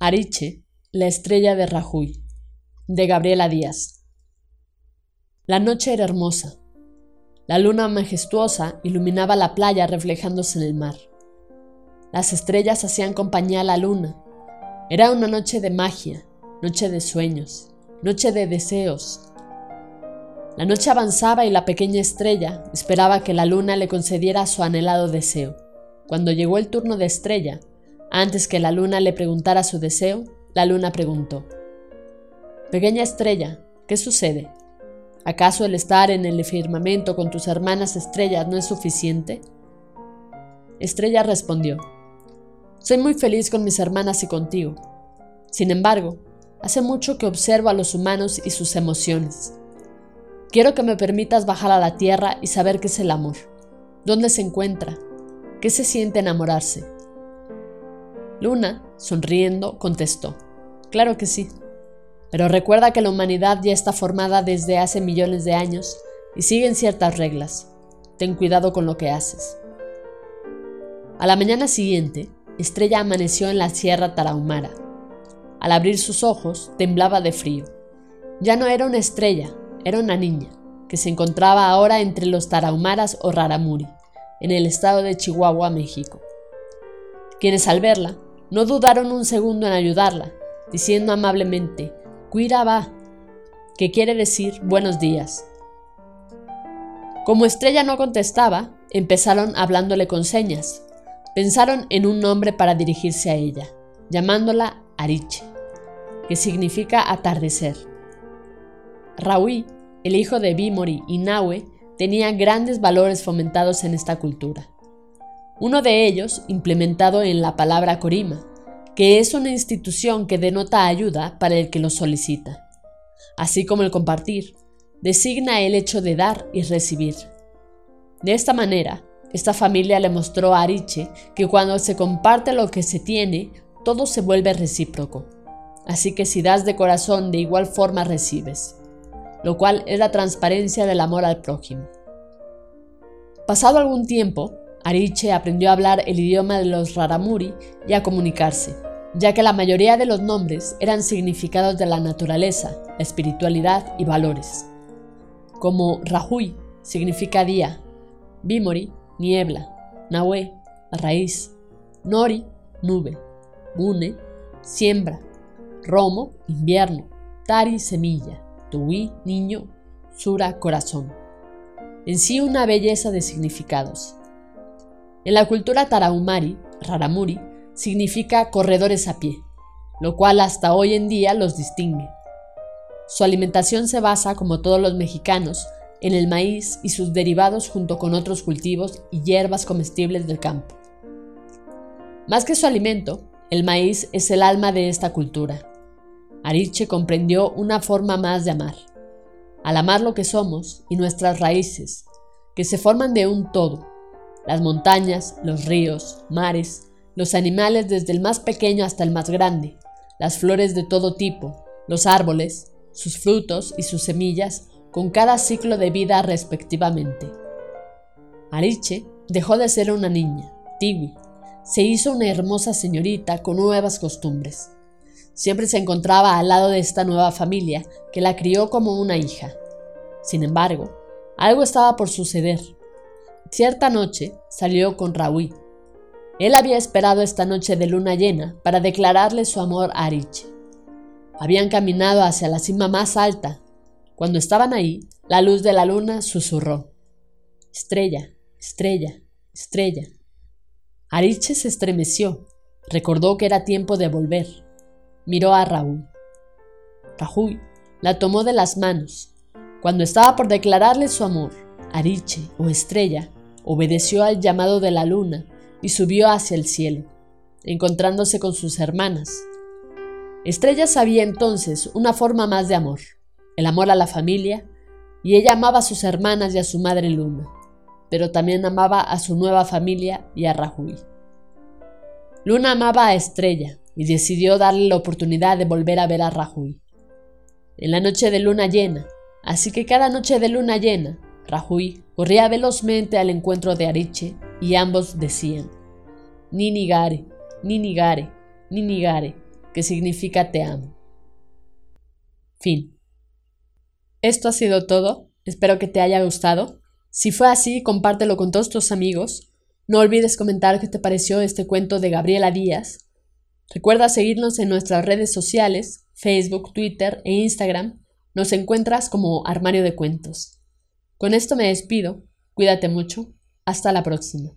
Ariche, la estrella de Rajuy, de Gabriela Díaz. La noche era hermosa. La luna majestuosa iluminaba la playa reflejándose en el mar. Las estrellas hacían compañía a la luna. Era una noche de magia, noche de sueños, noche de deseos. La noche avanzaba y la pequeña estrella esperaba que la luna le concediera su anhelado deseo. Cuando llegó el turno de estrella, antes que la luna le preguntara su deseo, la luna preguntó, Pequeña estrella, ¿qué sucede? ¿Acaso el estar en el firmamento con tus hermanas estrellas no es suficiente? Estrella respondió, Soy muy feliz con mis hermanas y contigo. Sin embargo, hace mucho que observo a los humanos y sus emociones. Quiero que me permitas bajar a la tierra y saber qué es el amor, dónde se encuentra, qué se siente enamorarse. Luna, sonriendo, contestó, Claro que sí. Pero recuerda que la humanidad ya está formada desde hace millones de años y siguen ciertas reglas. Ten cuidado con lo que haces. A la mañana siguiente, Estrella amaneció en la Sierra Tarahumara. Al abrir sus ojos, temblaba de frío. Ya no era una estrella, era una niña, que se encontraba ahora entre los Tarahumaras o Raramuri, en el estado de Chihuahua, México. Quienes al verla no dudaron un segundo en ayudarla, diciendo amablemente, Cuira va, que quiere decir buenos días. Como Estrella no contestaba, empezaron hablándole con señas. Pensaron en un nombre para dirigirse a ella, llamándola Ariche, que significa atardecer. Raúl, el hijo de Bimori y Nahue, tenía grandes valores fomentados en esta cultura. Uno de ellos implementado en la palabra Corima, que es una institución que denota ayuda para el que lo solicita, así como el compartir, designa el hecho de dar y recibir. De esta manera, esta familia le mostró a Ariche que cuando se comparte lo que se tiene, todo se vuelve recíproco. Así que si das de corazón, de igual forma recibes, lo cual es la transparencia del amor al prójimo. Pasado algún tiempo, Ariche aprendió a hablar el idioma de los Raramuri y a comunicarse, ya que la mayoría de los nombres eran significados de la naturaleza, espiritualidad y valores. Como Rahui significa día, Bimori, niebla, Nahue, raíz, Nori, nube, Mune, siembra, Romo, invierno, Tari, semilla, Tuwi, niño, Sura, corazón. En sí una belleza de significados. En la cultura tarahumari, raramuri, significa corredores a pie, lo cual hasta hoy en día los distingue. Su alimentación se basa, como todos los mexicanos, en el maíz y sus derivados junto con otros cultivos y hierbas comestibles del campo. Más que su alimento, el maíz es el alma de esta cultura. Ariche comprendió una forma más de amar. Al amar lo que somos y nuestras raíces, que se forman de un todo, las montañas, los ríos, mares, los animales desde el más pequeño hasta el más grande, las flores de todo tipo, los árboles, sus frutos y sus semillas, con cada ciclo de vida respectivamente. Ariche dejó de ser una niña, Tiwi, se hizo una hermosa señorita con nuevas costumbres. Siempre se encontraba al lado de esta nueva familia que la crió como una hija. Sin embargo, algo estaba por suceder. Cierta noche salió con Raúl. Él había esperado esta noche de luna llena para declararle su amor a Ariche. Habían caminado hacia la cima más alta. Cuando estaban ahí, la luz de la luna susurró. Estrella, estrella, estrella. Ariche se estremeció. Recordó que era tiempo de volver. Miró a Raúl. Raúl la tomó de las manos. Cuando estaba por declararle su amor, Ariche o estrella obedeció al llamado de la luna y subió hacia el cielo. encontrándose con sus hermanas. Estrella sabía entonces una forma más de amor, el amor a la familia, y ella amaba a sus hermanas y a su madre Luna, pero también amaba a su nueva familia y a Rajuy. Luna amaba a Estrella y decidió darle la oportunidad de volver a ver a Rajuy. En la noche de luna llena, así que cada noche de luna llena, Rajuy corría velozmente al encuentro de Ariche y ambos decían, Ninigare, Ninigare, Ninigare, que significa te amo. Fin. Esto ha sido todo, espero que te haya gustado. Si fue así, compártelo con todos tus amigos. No olvides comentar qué te pareció este cuento de Gabriela Díaz. Recuerda seguirnos en nuestras redes sociales, Facebook, Twitter e Instagram. Nos encuentras como Armario de Cuentos. Con esto me despido. Cuídate mucho. Hasta la próxima.